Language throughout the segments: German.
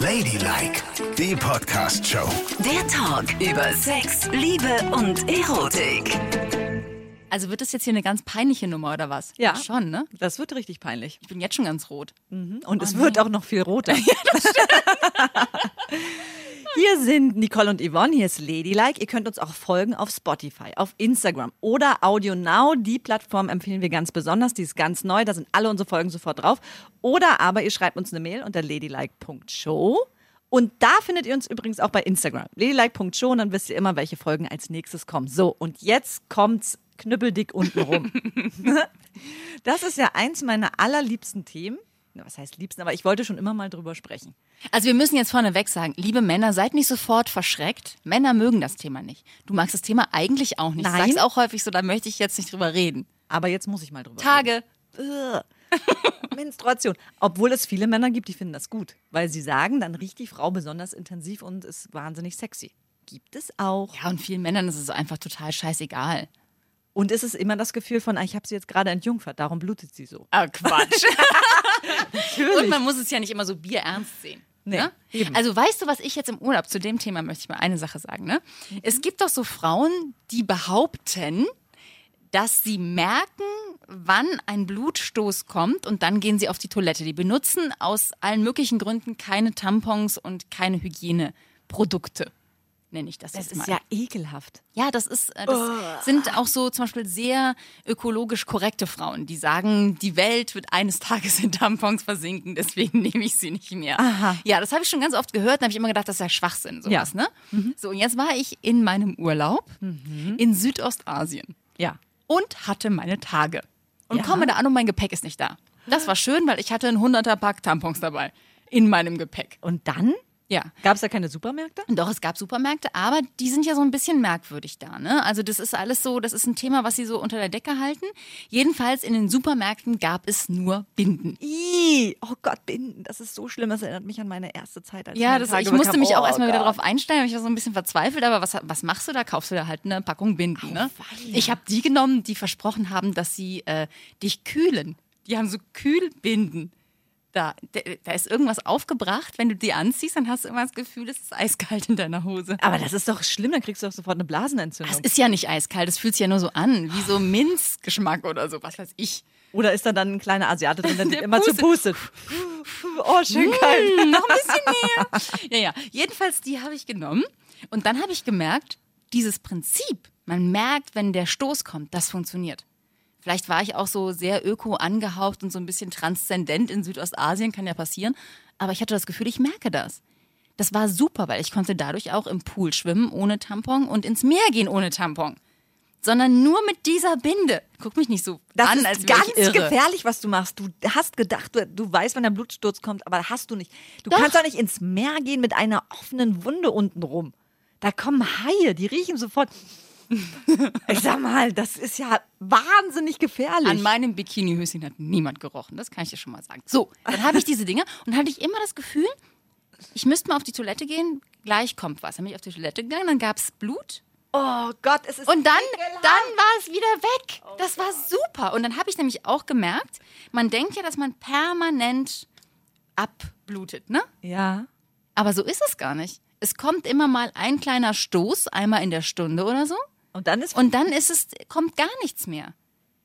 Ladylike, die Podcast-Show. Der Talk über Sex, Liebe und Erotik. Also wird das jetzt hier eine ganz peinliche Nummer oder was? Ja. Schon, ne? Das wird richtig peinlich. Ich bin jetzt schon ganz rot. Und es wird auch noch viel roter. Hier sind Nicole und Yvonne, hier ist Ladylike. Ihr könnt uns auch folgen auf Spotify, auf Instagram oder Audio Now. Die Plattform empfehlen wir ganz besonders, die ist ganz neu, da sind alle unsere Folgen sofort drauf. Oder aber ihr schreibt uns eine Mail unter ladylike.show. Und da findet ihr uns übrigens auch bei Instagram, ladylike.show und dann wisst ihr immer, welche Folgen als nächstes kommen. So, und jetzt kommt's knüppeldick unten rum. das ist ja eins meiner allerliebsten Themen. Was heißt liebsten, aber ich wollte schon immer mal drüber sprechen. Also wir müssen jetzt vorneweg sagen, liebe Männer, seid nicht sofort verschreckt. Männer mögen das Thema nicht. Du magst das Thema eigentlich auch nicht. Nein. Ich sag's auch häufig so, da möchte ich jetzt nicht drüber reden. Aber jetzt muss ich mal drüber Tage. reden. Menstruation. Obwohl es viele Männer gibt, die finden das gut. Weil sie sagen, dann riecht die Frau besonders intensiv und ist wahnsinnig sexy. Gibt es auch. Ja, und vielen Männern ist es einfach total scheißegal. Und ist es immer das Gefühl von, ah, ich habe sie jetzt gerade entjungfert, darum blutet sie so. Ah, Quatsch. Und man muss es ja nicht immer so bierernst sehen. Nee, ne? Also weißt du, was ich jetzt im Urlaub zu dem Thema möchte ich mal eine Sache sagen. Ne? Mhm. Es gibt doch so Frauen, die behaupten, dass sie merken, wann ein Blutstoß kommt und dann gehen sie auf die Toilette. Die benutzen aus allen möglichen Gründen keine Tampons und keine Hygieneprodukte. Nenne ich das, Das jetzt ist mal. ja ekelhaft. Ja, das ist, äh, das sind auch so zum Beispiel sehr ökologisch korrekte Frauen, die sagen, die Welt wird eines Tages in Tampons versinken, deswegen nehme ich sie nicht mehr. Aha. Ja, das habe ich schon ganz oft gehört, da habe ich immer gedacht, das ist ja Schwachsinn, sowas, Ja. ne? So, und jetzt war ich in meinem Urlaub in Südostasien Ja. und hatte meine Tage. Und Ja. komme da an und mein Gepäck ist nicht da. Das war schön, weil ich hatte einen 100er Pack Tampons dabei in meinem Gepäck. Und dann? Ja. Gab es da keine Supermärkte? Doch, es gab Supermärkte, aber die sind ja so ein bisschen merkwürdig da. Ne? Also das ist alles so, das ist ein Thema, was sie so unter der Decke halten. Jedenfalls in den Supermärkten gab es nur Binden. Ih, oh Gott, Binden, das ist so schlimm. Das erinnert mich an meine erste Zeit. Als Ja, das, Tage ich musste bekam. mich auch Oh erstmal wieder drauf einstellen. Ich war so ein bisschen verzweifelt, aber was, was machst du da? Kaufst du da halt eine Packung Binden. Ne? Ich habe die genommen, die versprochen haben, dass sie äh, dich kühlen. Die haben so Kühlbinden. Da, da, ist irgendwas aufgebracht. Wenn du die anziehst, dann hast du immer das Gefühl, es ist eiskalt in deiner Hose. Aber das ist doch schlimm, dann kriegst du doch sofort eine Blasenentzündung. Es ist ja nicht eiskalt, es fühlt sich ja nur so an, wie so Minzgeschmack oder so, was weiß ich. Oder ist da dann ein kleiner Asiate drin, der, Der immer zu pustet? Oh, schön kalt. Hm, noch ein bisschen näher. Ja, ja. Jedenfalls, die habe ich genommen. Und dann habe ich gemerkt, dieses Prinzip, man merkt, wenn der Stoß kommt, das funktioniert. Vielleicht war ich auch so sehr öko angehaucht und so ein bisschen transzendent in Südostasien, kann ja passieren. Aber ich hatte das Gefühl, ich merke das. Das war super, weil ich konnte dadurch auch im Pool schwimmen ohne Tampon und ins Meer gehen ohne Tampon. Sondern nur mit dieser Binde. Guck mich nicht so Das an, ist als ganz ich irre. gefährlich, was du machst. Du hast gedacht, du, du weißt, wann der Blutsturz kommt, aber hast du nicht. Du Doch. kannst doch nicht ins Meer gehen mit einer offenen Wunde unten rum. Da kommen Haie, die riechen sofort. Ich sag mal, das ist ja wahnsinnig gefährlich. An meinem Bikinihöschen hat niemand gerochen, das kann ich dir schon mal sagen. So, dann habe ich diese Dinger und hatte ich immer das Gefühl, ich müsste mal auf die Toilette gehen, gleich kommt was. Dann bin ich auf die Toilette gegangen, dann gab es Blut oh Gott, es ist und dann, ekelhaft. dann war es wieder weg. Das war super. Und dann habe ich nämlich auch gemerkt, man denkt ja, dass man permanent abblutet, ne? Ja. Aber so ist es gar nicht. Es kommt immer mal ein kleiner Stoß, einmal in der Stunde oder so. Und dann ist Und dann ist es, kommt gar nichts mehr.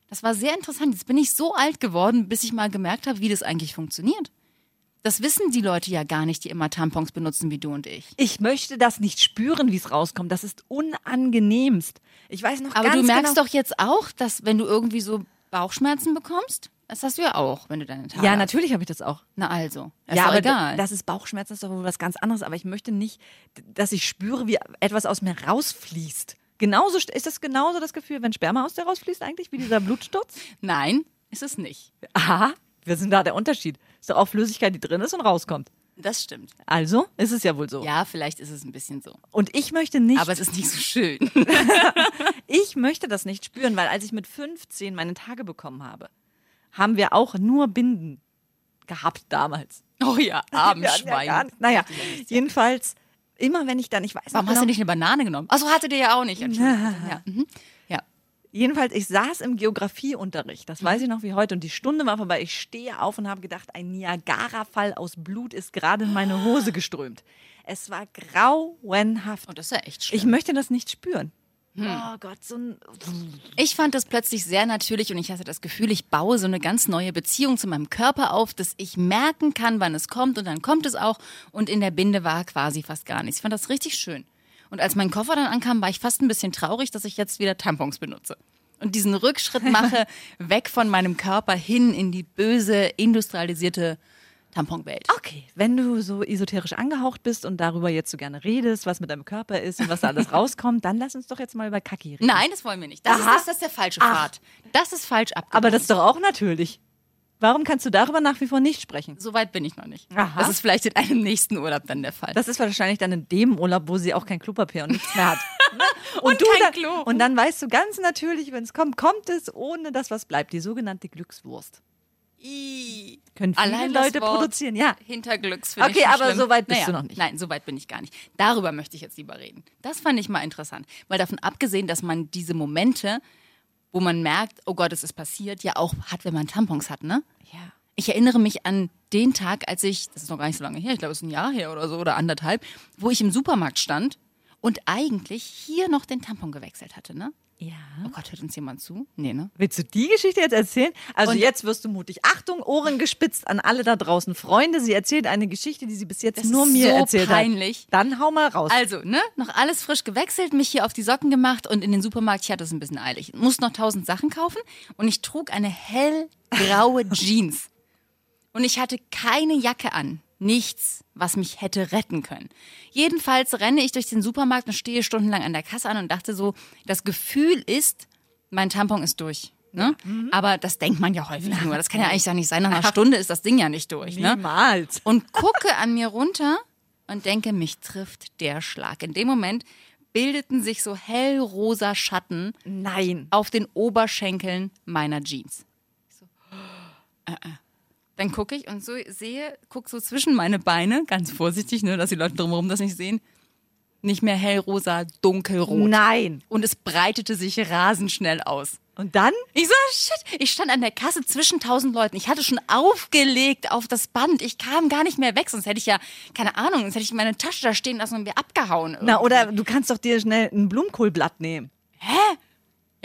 Das war sehr interessant. Jetzt bin ich so alt geworden, bis ich mal gemerkt habe, wie das eigentlich funktioniert. Das wissen die Leute ja gar nicht, die immer Tampons benutzen wie du und ich. ich möchte das nicht spüren, wie es rauskommt. Das ist unangenehmst. Ich weiß noch Aber ganz du merkst genau, doch jetzt auch, dass wenn du irgendwie so Bauchschmerzen bekommst, das hast du ja auch, wenn du deine Tage Ja, natürlich habe ich das auch. Na also, ist ja, aber egal. das ist Bauchschmerzen, das ist doch wohl was ganz anderes. Aber ich möchte nicht, dass ich spüre, wie etwas aus mir rausfließt. Genauso st- ist das genauso das Gefühl, wenn Sperma aus dir rausfließt eigentlich, wie dieser Blutsturz? Nein, ist es nicht. Aha, wir sind da der Unterschied. Ist doch auch Flüssigkeit, die drin ist und rauskommt. Das stimmt. Also ist es ja wohl so. Ja, vielleicht ist es ein bisschen so. Und ich möchte nicht, Aber es ist nicht so schön. ich möchte das nicht spüren, weil als ich mit 15 meine Tage bekommen habe, haben wir auch nur Binden gehabt damals. Oh ja, hatten ja Naja, jedenfalls, immer wenn ich dann, ich weiß Warum hast du genau- nicht eine Banane genommen? Achso, hatte der ja auch nicht. Ja. Mhm. ja. Jedenfalls, ich saß im Geografieunterricht, das Mhm. weiß ich noch wie heute, und die Stunde war vorbei. Ich stehe auf und habe gedacht, ein Niagara-Fall aus Blut ist gerade in meine Hose geströmt. Es war grauenhaft. Und Oh, das ist ja echt schlimm. Ich möchte das nicht spüren. Hm. Oh Gott, so ein. Ich fand das plötzlich sehr natürlich und ich hatte das Gefühl, ich baue so eine ganz neue Beziehung zu meinem Körper auf, dass ich merken kann, wann es kommt und dann kommt es auch. Und in der Binde war quasi fast gar nichts. Ich fand das richtig schön. Und als mein Koffer dann ankam, war ich fast ein bisschen traurig, dass ich jetzt wieder Tampons benutze. Und diesen Rückschritt mache, weg von meinem Körper hin in die böse, industrialisierte Tamponwelt. Okay, wenn du so esoterisch angehaucht bist und darüber jetzt so gerne redest, was mit deinem Körper ist und was da alles rauskommt, dann lass uns doch jetzt mal über Kaki reden. Nein, das wollen wir nicht. Das, ist, das, das ist der falsche Pfad. Das ist falsch abgebogen. Aber das ist doch auch natürlich. Warum kannst du darüber nach wie vor nicht sprechen? so weit bin ich noch nicht. Aha. Das ist vielleicht in einem nächsten Urlaub dann der Fall. Das ist wahrscheinlich dann in dem Urlaub, wo sie auch kein Klopapier und nichts mehr hat. Ne? Und du kein dann, Klo. Und dann weißt du ganz natürlich, wenn es kommt, kommt es, ohne dass was bleibt. Die sogenannte Glückswurst. I. Können viele Allein Leute produzieren, ja. Hinterglücks finde Okay, ich aber schlimm. so weit bist naja, du noch nicht. Nein, so weit bin ich gar nicht. Darüber möchte ich jetzt lieber reden. Das fand ich mal interessant. Weil davon abgesehen, dass man diese Momente, wo man merkt, oh Gott, es ist passiert, ja auch hat, wenn man Tampons hat, ne? Ja. Ich erinnere mich an den Tag, als ich, das ist noch gar nicht so lange her, ich glaube, es ist ein Jahr her oder so oder anderthalb, wo ich im Supermarkt stand und eigentlich hier noch den Tampon gewechselt hatte, ne? Ja. Oh Gott, hört uns jemand zu? Nee, ne? Willst du die Geschichte jetzt erzählen? Also Und- jetzt wirst du mutig. Achtung, Ohren gespitzt an alle da draußen. Freunde, sie erzählt eine Geschichte, die sie bis jetzt Das nur ist mir so erzählt peinlich. hat. Dann hau mal raus. Also, ne, noch alles frisch gewechselt, mich hier auf die Socken gemacht und in den Supermarkt, ich hatte es ein bisschen eilig. Muss noch tausend Sachen kaufen und ich trug eine hellgraue Jeans. Und ich hatte keine Jacke an. Nichts, was mich hätte retten können. Jedenfalls renne ich durch den Supermarkt und stehe stundenlang an der Kasse an und dachte so, das Gefühl ist, mein Tampon ist durch. Ne? Aber das denkt man ja häufig nur. Das kann ja eigentlich gar nicht sein. Nach einer Stunde ist das Ding ja nicht durch. Ne? Niemals. und gucke an mir runter und denke, mich trifft der Schlag. In dem Moment bildeten sich so hellrosa Schatten Nein. auf den Oberschenkeln meiner Jeans. Ich so, äh, äh. Dann gucke ich und so sehe, gucke so zwischen meine Beine, ganz vorsichtig, ne, dass die Leute drumherum das nicht sehen, nicht mehr hellrosa, dunkelrot. Nein. Und es breitete sich rasend schnell aus. Und dann? Ich so, shit, ich stand an der Kasse zwischen tausend Leuten. Ich hatte schon aufgelegt auf das Band. Ich kam gar nicht mehr weg, sonst hätte ich ja, keine Ahnung, sonst hätte ich meine Tasche da stehen lassen und wäre abgehauen. Na, irgendwie. oder du kannst doch dir schnell ein Blumenkohlblatt nehmen.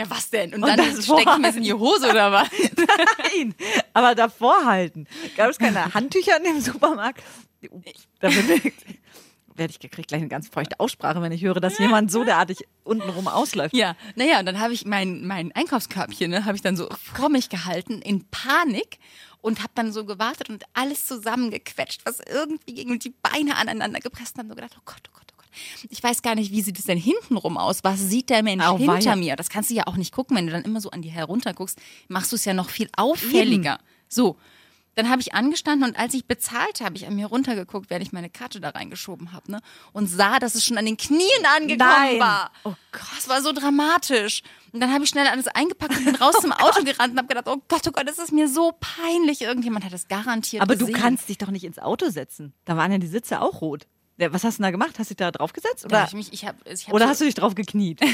Ja, was denn? Und, Und dann stecke ich mir in die Hose oder was? Nein, aber davor halten. Gab es keine Handtücher in dem Supermarkt? Werde ich gekriegt gleich eine ganz feuchte Aussprache, wenn ich höre, dass jemand so derartig untenrum ausläuft. Ja, naja, und dann habe ich mein, mein Einkaufskörbchen, ne, habe ich dann so vor mich gehalten in Panik und habe dann so gewartet und alles zusammengequetscht, was irgendwie und die Beine aneinander gepresst und habe nur gedacht, oh Gott, oh Gott. Ich weiß gar nicht, wie sieht es denn hintenrum aus? Was sieht der Mensch Auweia. hinter mir? Das kannst du ja auch nicht gucken, wenn du dann immer so an die herunter guckst, machst du es ja noch viel auffälliger. So. Dann habe ich angestanden und als ich bezahlte, habe ich an mir runtergeguckt, während ich meine Karte da reingeschoben habe, ne? Und sah, dass es schon an den Knien angekommen Nein. war. Oh Gott, das war so dramatisch. Und dann habe ich schnell alles eingepackt und bin raus zum Auto gerannt und habe gedacht, oh Gott, oh Gott, das ist mir so peinlich. Irgendjemand hat das garantiert Aber gesehen. du kannst dich doch nicht ins Auto setzen. Da waren ja die Sitze auch rot. Was hast du da gemacht? Hast du dich da drauf gesetzt? Da Oder, ich mich, ich hab, ich hab oder so, hast du dich drauf gekniet?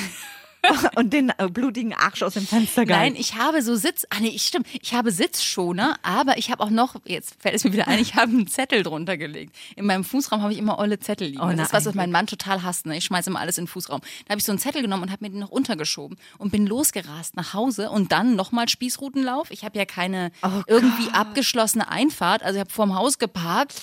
Und den äh, blutigen Arsch aus dem Fenster Nein, gehalten? ich habe so Sitz, ah nee, ich stimmt, ich habe Sitzschoner, aber ich habe auch noch, jetzt fällt es mir wieder ein, ich habe einen Zettel drunter gelegt. In meinem Fußraum habe ich immer olle Zettel liegen. Oh, das ist was, was nein. mein Mann total hasst. Ne? Ich schmeiße immer alles in den Fußraum. Da habe ich so einen Zettel genommen und habe mir den noch untergeschoben und bin losgerast nach Hause und dann nochmal Spießrutenlauf. Ich habe ja keine Oh irgendwie abgeschlossene Einfahrt, also ich habe vorm Haus geparkt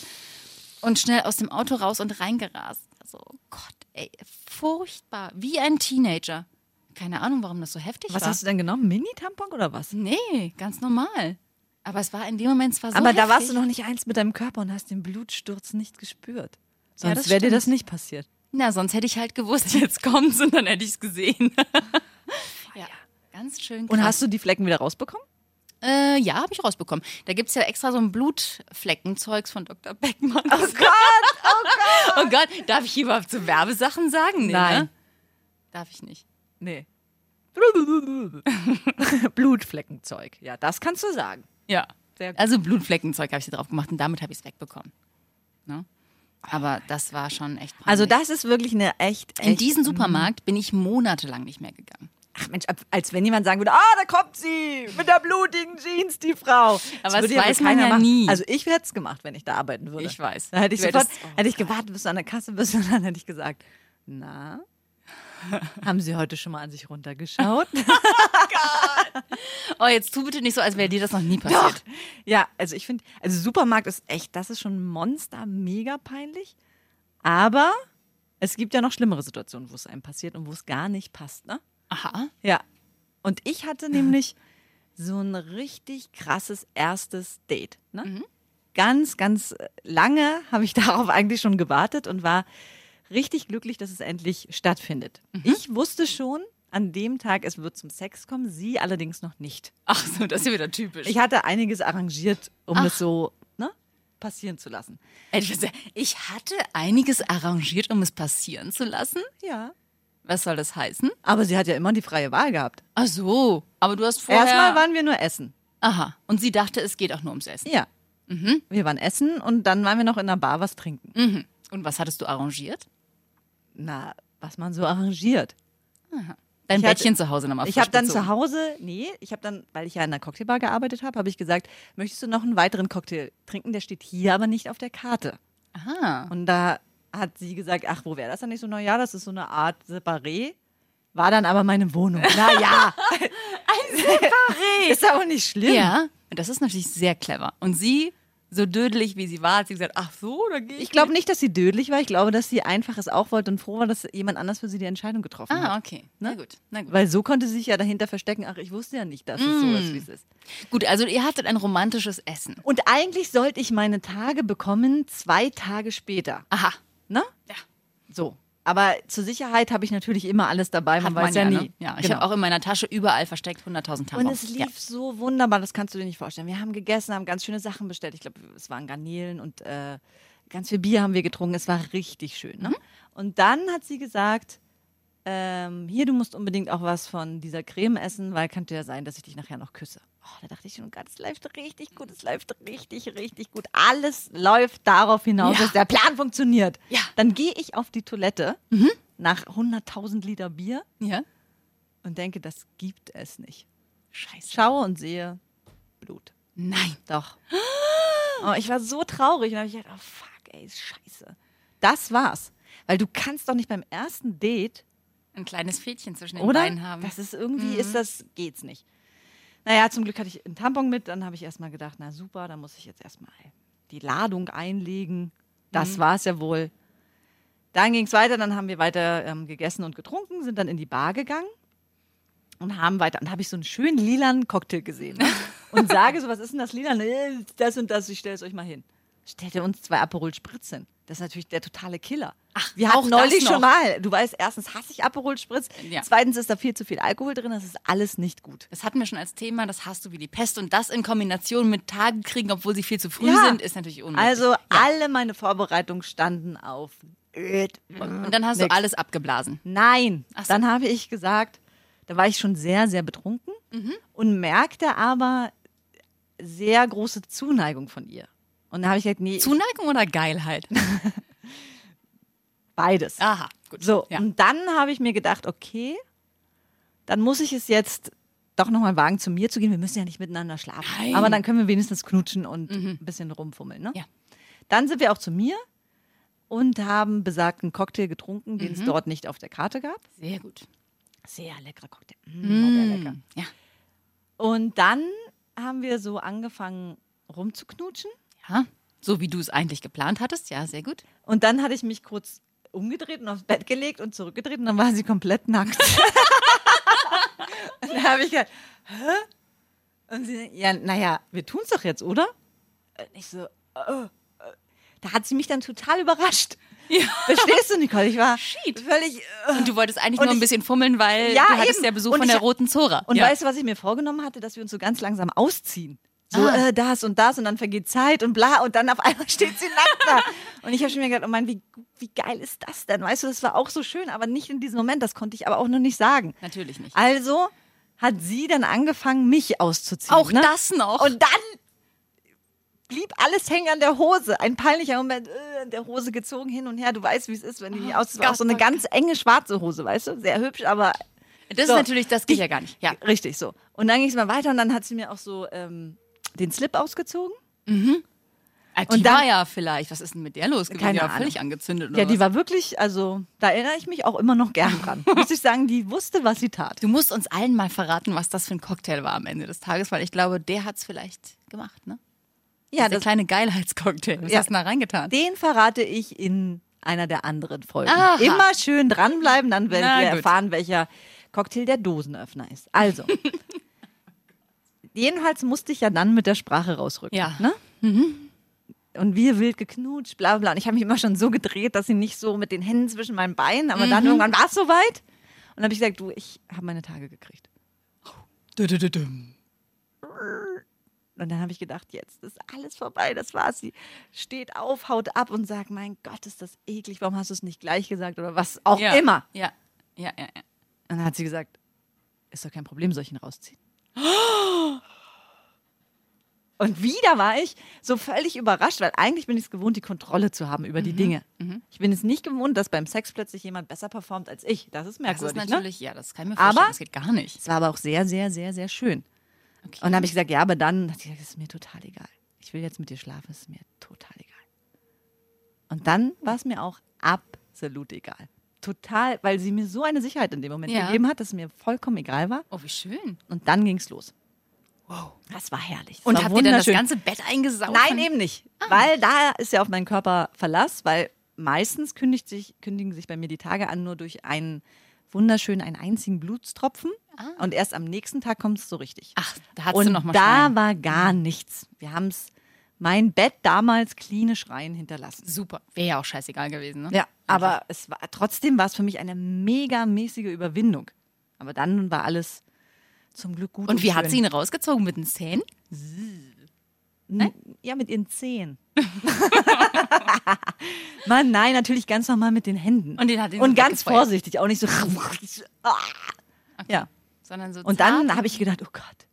und schnell aus dem Auto raus und reingerast. Also, oh Gott, ey, furchtbar. Wie ein Teenager. Keine Ahnung, warum das so heftig Was war. hast du denn genommen? Mini-Tampon oder was? Nee, ganz normal. Aber es war in dem Moment zwar so Aber da heftig. warst du noch nicht eins mit deinem Körper und hast den Blutsturz nicht gespürt. Ja, Sonst das wäre dir das nicht passiert. Na, sonst hätte ich halt gewusst, jetzt kommt's und dann hätte ich es gesehen. ja, ganz schön krass. Und hast du die Flecken wieder rausbekommen? Äh, ja, habe ich rausbekommen. Da gibt's ja extra so ein Blutfleckenzeugs von Dr. Beckmann. Oh Gott! Oh Gott, darf ich hier überhaupt so Werbesachen sagen? Nee, Nein. Ne? Darf ich nicht. Nee. Blutfleckenzeug. Ja, das kannst du sagen. Ja. Sehr gut. Also Blutfleckenzeug habe ich da drauf gemacht und damit habe ich es wegbekommen. Ne? Aber das war schon echt peinlich. Also das ist wirklich eine echt, echt In diesen Supermarkt bin ich monatelang nicht mehr gegangen. Ach Mensch, als wenn jemand sagen würde, ah, da kommt sie mit der blutigen Jeans, die Frau. Aber das ja wohl weiß man keiner ja machen. nie. Also ich hätte es gemacht, wenn ich da arbeiten würde. Ich weiß. Da hätte ich sofort, oh hätte ich gewartet, bis du an der Kasse bist und dann hätte ich gesagt, na, haben Sie heute schon mal an sich runtergeschaut? Oh, jetzt tu bitte nicht so, als wäre dir das noch nie passiert. Ja, also ich finde, also Supermarkt ist echt, das ist schon Monster, mega peinlich. Aber es gibt ja noch schlimmere Situationen, wo es einem passiert und wo es gar nicht passt, ne? Aha. Ja. Und ich hatte nämlich so ein richtig krasses erstes Date. Ne? Ganz, ganz lange habe ich darauf eigentlich schon gewartet und war richtig glücklich, dass es endlich stattfindet. Ich wusste schon an dem Tag, es wird zum Sex kommen, sie allerdings noch nicht. Ach so, das ist ja wieder typisch. Ich hatte einiges arrangiert, um es so ne, passieren zu lassen. Ich hatte einiges arrangiert, um es passieren zu lassen. Ja. Was soll das heißen? Aber sie hat ja immer die freie Wahl gehabt. Ach so, aber du hast vorher... Erstmal waren wir nur essen. Aha, und sie dachte, es geht auch nur ums Essen. Ja. Wir waren essen und dann waren wir noch in der Bar was trinken. Mhm. Und was hattest du arrangiert? Na, was man so arrangiert. Dein Ich hatte- Bettchen zu Hause nochmal Ich habe dann zu Hause, nee, ich habe dann, weil ich ja in der Cocktailbar gearbeitet habe, habe ich gesagt, möchtest du noch einen weiteren Cocktail trinken? Der steht hier aber nicht auf der Karte. Aha. Und da hat sie gesagt, ach, wo wäre das dann nicht so? Na ja, das ist so eine Art Separé. War dann aber meine Wohnung. Na ja. Ein Separé. ist auch nicht schlimm. Ja, das ist natürlich sehr clever. Und sie, so dödelig wie sie war, hat sie gesagt, ach so, da gehe ich. Ich glaube nicht, dass sie dödlich war. Ich glaube, dass sie einfach es auch wollte und froh war, dass jemand anders für sie die Entscheidung getroffen Ah, hat. okay. Na gut, na gut. Weil so konnte sie sich ja dahinter verstecken, ach, ich wusste ja nicht, dass es so ist, wie es ist. Gut, also ihr hattet ein romantisches Essen. Und eigentlich sollte ich meine Tage bekommen, zwei Tage später. Aha. Ne? Ja. So. Aber zur Sicherheit habe ich natürlich immer alles dabei, man Hat weiß ja, nie. ne? Ja, ich Genau. habe auch in meiner Tasche überall versteckt 100.000 Tampons. Und es lief so wunderbar, das kannst du dir nicht vorstellen. Wir haben gegessen, haben ganz schöne Sachen bestellt. Ich glaube, es waren Garnelen und äh, ganz viel Bier haben wir getrunken. Es war richtig schön. Mhm. Ne? Und dann hat sie gesagt, ähm, hier, du musst unbedingt auch was von dieser Creme essen, weil könnte ja sein, dass ich dich nachher noch küsse. Oh, da dachte ich schon, Gott, es läuft richtig gut, es läuft richtig, richtig gut. Alles läuft darauf hinaus, Ja. dass der Plan funktioniert. Ja. Mhm. Dann gehe ich auf die Toilette nach 100.000 Liter Bier Ja? und denke, das gibt es nicht. Scheiße. Schaue und sehe Blut. Nein. Doch. Oh, ich war so traurig und habe ich gedacht, oh fuck, ey, ist scheiße. Das war's. Weil du kannst doch nicht beim ersten Date, Ein kleines Fädchen zwischen den oder? Beinen haben. Das ist irgendwie, ist das, geht's nicht. Naja, zum Glück hatte ich einen Tampon mit, dann habe ich erstmal gedacht, na super, dann muss ich jetzt erstmal die Ladung einlegen. Das war's ja wohl. Dann ging es weiter, dann haben wir weiter ähm, gegessen und getrunken, sind dann in die Bar gegangen und haben weiter. Und habe ich so einen schönen lilanen Cocktail gesehen. Ne? Und sage so, was ist denn das lilan? Äh, Das und das, ich stelle es euch mal hin. Stellt er uns zwei Aperol Spritz hin. Das ist natürlich der totale Killer. Ach, wir auch hatten neulich schon mal. Du weißt, erstens hasse ich Aperol Spritz. Ja. Zweitens ist da viel zu viel Alkohol drin. Das ist alles nicht gut. Das hatten wir schon als Thema, das hast du wie die Pest. Und das in Kombination mit Tage kriegen, obwohl sie viel zu früh Ja. sind, ist natürlich unmöglich. Also alle meine Vorbereitungen standen auf Öd. und dann hast Nix. du alles abgeblasen. Nein. So. Dann habe ich gesagt, da war ich schon sehr, sehr betrunken Mhm. und merkte aber sehr große Zuneigung von ihr. Und da habe ich gesagt, nee, Zuneigung oder Geilheit? beides. Aha, gut. So, ja. und dann habe ich mir gedacht, okay, dann muss ich es jetzt doch nochmal wagen, zu mir zu gehen. Wir müssen ja nicht miteinander schlafen. Nein. Aber dann können wir wenigstens knutschen und ein bisschen rumfummeln. Ne? Ja. Dann sind wir auch zu mir und haben besagten Cocktail getrunken, den es dort nicht auf der Karte gab. Sehr gut. Sehr leckerer Cocktail. Mm, der lecker. Ja. Und dann haben wir so angefangen rumzuknutschen. Ja. So wie du es eigentlich geplant hattest. Ja, sehr gut. Und dann hatte ich mich kurz umgedreht und aufs Bett gelegt und zurückgedreht und dann war sie komplett nackt. und dann habe ich gedacht, hä? Und sie, ja, naja, wir tun's doch jetzt, oder? Und ich so, äh, äh. da hat sie mich dann total überrascht. Verstehst du, Nicole? Ich war völlig. Äh. Und du wolltest eigentlich Und nur ein ich- bisschen fummeln, weil Ja, du hattest eben. ja Besuch Und von ich der roten Zora. Und ja. weißt du, was ich mir vorgenommen hatte? Dass wir uns so ganz langsam ausziehen. So, Ah. äh, das und das und dann vergeht Zeit und bla und dann auf einmal steht sie nackt da. Und ich habe schon mir gedacht, oh Mann, wie, wie geil ist das denn? Weißt du, das war auch so schön, aber nicht in diesem Moment. Das konnte ich aber auch noch nicht sagen. Natürlich nicht. Also hat sie dann angefangen, mich auszuziehen. Auch ne? das noch. Und dann blieb alles hängen an der Hose. Ein peinlicher Moment, äh, an der Hose gezogen hin und her. Du weißt, wie es ist, wenn die nicht auszieht. Es war auch so eine oh ganz enge schwarze Hose, weißt du? Sehr hübsch, aber Das So. ist natürlich, das geht ja gar nicht. Ja. Richtig, so. Und dann ging es mal weiter und dann hat sie mir auch so ähm, den Slip ausgezogen. Ah, Die Und dann- war ja vielleicht, was ist denn mit der los gewesen? Keine Die war Ahnung. völlig angezündet oder Ja, die was? war wirklich, also da erinnere ich mich auch immer noch gern dran. Muss ich sagen, die wusste, was sie tat. Du musst uns allen mal verraten, was das für ein Cocktail war am Ende des Tages, weil ich glaube, der hat es vielleicht gemacht, ne? Ja, der das, kleine Geilheitscocktail. Was Ja. hast du da reingetan? den verrate ich in einer der anderen Folgen. Aha. Immer schön dranbleiben, dann Na ihr gut. erfahren, welcher Cocktail der Dosenöffner ist. Also. Jedenfalls musste ich ja dann mit der Sprache rausrücken. Ja. Ne? Und wir wild geknutscht, bla bla. Und ich habe mich immer schon so gedreht, dass sie nicht so mit den Händen zwischen meinen Beinen, aber Mhm. dann irgendwann war es soweit. Und dann habe ich gesagt, du, ich habe meine Tage gekriegt. Und dann habe ich gedacht, jetzt ist alles vorbei, das war's. Sie steht auf, haut ab und sagt, mein Gott, ist das eklig, warum hast du es nicht gleich gesagt oder was auch Ja. immer. Ja, ja, ja. ja. Und dann hat sie gesagt, ist doch kein Problem, soll ich ihn rausziehen? Und wieder war ich so völlig überrascht, weil eigentlich bin ich es gewohnt, die Kontrolle zu haben über Mhm. die Dinge. Ich bin es nicht gewohnt, dass beim Sex plötzlich jemand besser performt als ich. Das ist Das merkwürdig. ist ne? natürlich, ja, das kann ich mir Aber- vorstellen. Das geht gar nicht. Es war aber auch sehr, sehr, sehr, sehr schön. Okay. Und dann habe ich gesagt, ja, aber dann hat sie gesagt, das ist mir total egal. Ich will jetzt mit dir schlafen, das ist mir total egal. Und dann war es mir auch absolut egal. Total, weil sie mir so eine Sicherheit in dem Moment Ja. gegeben hat, dass es mir vollkommen egal war. Oh, wie schön. Und dann ging es los. Wow. Das war herrlich. Das Und war habt ihr dann das ganze Bett eingesaugt? Nein, eben nicht. Weil da ist ja auf meinen Körper Verlass, weil meistens kündigt sich, kündigen sich bei mir die Tage an nur durch einen wunderschönen, einen einzigen Blutstropfen. Und erst am nächsten Tag kommt es so richtig. Ach, da hattest Und du noch mal da Schwein. war gar nichts. Wir haben es, mein Bett damals klinisch rein hinterlassen. Super. Wäre ja auch scheißegal gewesen, ne? Ja, aber es war trotzdem war es für mich eine megamäßige Überwindung. Aber dann war alles zum Glück gut. Und wie hat schön. sie ihn rausgezogen? Mit den Zähnen? N- Ja, mit ihren Zehen. Mann, nein, natürlich ganz normal mit den Händen. Und den hat ihn Und ganz weggefeuert. vorsichtig, auch nicht so. Ja. Sondern so Und dann habe ich gedacht, oh Gott,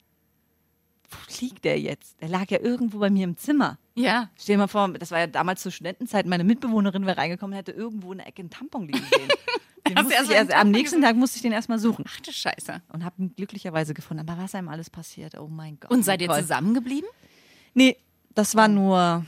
wo liegt der jetzt? Der lag ja irgendwo bei mir im Zimmer. Ja. Stell dir mal vor, das war ja damals zur Studentenzeit, meine Mitbewohnerin wäre reingekommen, hätte irgendwo in der Ecke einen Tampon liegen sehen. Den Hast musste ich erst, am nächsten Tag musste ich den erstmal suchen Ach du Scheiße. und habe ihn glücklicherweise gefunden. Aber was einem alles passiert, oh mein Gott. Und seid ihr zusammengeblieben? Nee, das war nur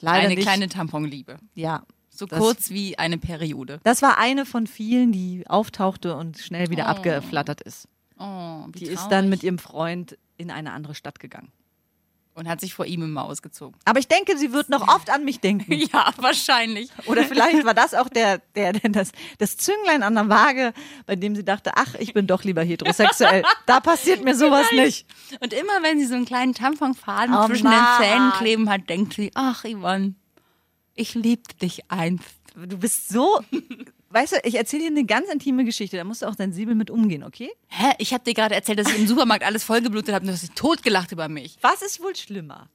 leider Eine nicht. kleine Tamponliebe. ja, So Das- kurz wie eine Periode. Das war eine von vielen, die auftauchte und schnell wieder Oh. abgeflattert ist. Oh, wie Die ist traurig. dann mit ihrem Freund in eine andere Stadt gegangen. Und hat sich vor ihm immer ausgezogen. Aber ich denke, sie wird noch oft an mich denken. Ja, wahrscheinlich. Oder vielleicht war das auch der, der, das, das Zünglein an der Waage, bei dem sie dachte, ach, ich bin doch lieber heterosexuell. Da passiert mir sowas nicht. Und immer wenn sie so einen kleinen Tamponfaden Oh zwischen Mann. den Zähnen kleben hat, denkt sie, ach Yvonne, ich liebte dich einst. Du bist so, weißt du, ich erzähle dir eine ganz intime Geschichte, da musst du auch sensibel mit umgehen, okay? Hä? Ich habe dir gerade erzählt, dass ich im Supermarkt alles vollgeblutet habe und du hast dich totgelacht über mich. Was ist wohl schlimmer?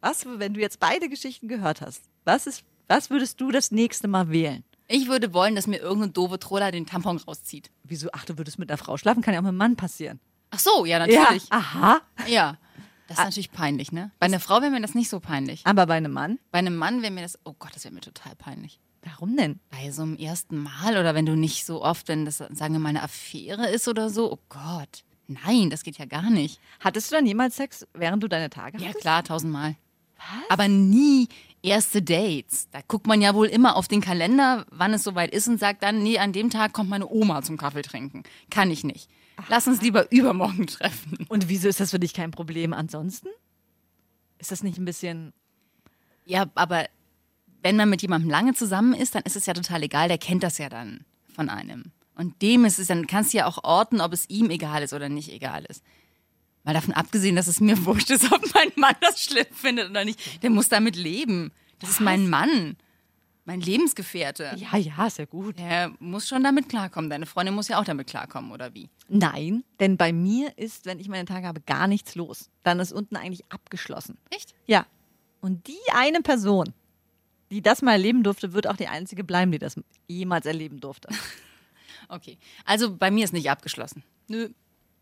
Was, wenn du jetzt beide Geschichten gehört hast? Was ist, was würdest du das nächste Mal wählen? Ich würde wollen, dass mir irgendeine doofe Troller den Tampon rauszieht. Wieso? Ach, du würdest mit einer Frau schlafen, kann ja auch mit einem Mann passieren. Ach so, ja, natürlich. Ja, aha. Ja. Das ist natürlich peinlich, ne? Bei einer Frau wäre mir das nicht so peinlich. Aber bei einem Mann? Bei einem Mann wäre mir das, oh Gott, das wäre mir total peinlich. Warum denn? Bei so einem ersten Mal oder wenn du nicht so oft, wenn das, sagen wir mal, eine Affäre ist oder so, oh Gott. Nein, das geht ja gar nicht. Hattest du dann jemals Sex, während du deine Tage Ja, hattest? klar, tausendmal. Aber nie erste Dates. Da guckt man ja wohl immer auf den Kalender, wann es soweit ist und sagt dann, nee, an dem Tag kommt meine Oma zum Kaffee trinken. Kann ich nicht. Lass uns lieber übermorgen treffen. Und wieso ist das für dich kein Problem ansonsten? Ist das nicht ein bisschen. Ja, aber wenn man mit jemandem lange zusammen ist, dann ist es ja total egal, der kennt das ja dann von einem. Und dem ist es, dann kannst du ja auch orten, ob es ihm egal ist oder nicht egal ist. Mal davon abgesehen, dass es mir wurscht ist, ob mein Mann das schlimm findet oder nicht. Der muss damit leben. Das ist mein Mann. Mein Lebensgefährte. Ja, ja, ist ja gut. Der muss schon damit klarkommen. Deine Freundin muss ja auch damit klarkommen, oder wie? Nein, denn bei mir ist, wenn ich meine Tage habe, gar nichts los. Dann ist unten eigentlich abgeschlossen. Echt? Ja. Und die eine Person, die das mal erleben durfte, wird auch die einzige bleiben, die das jemals erleben durfte. Okay. Also bei mir ist nicht abgeschlossen. Nö.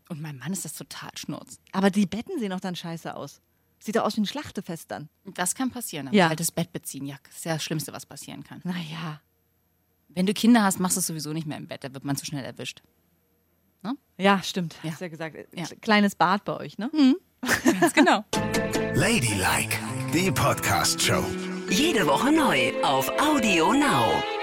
Und mein Mann ist das total schnurz. Aber die Betten sehen auch dann scheiße aus. Sieht doch aus wie ein Schlachtefest dann. Das kann passieren. Aber Ja. Kaltes Bett beziehen, ja, das ist ja das Schlimmste, was passieren kann. Naja. Wenn du Kinder hast, machst du es sowieso nicht mehr im Bett. Da wird man zu schnell erwischt. Ne? Ja, stimmt. Ja. Hast ja gesagt. Ja. Kleines Bad bei euch, ne? Ganz genau. Ladylike, die Podcast-Show. Jede Woche neu auf Audio Now.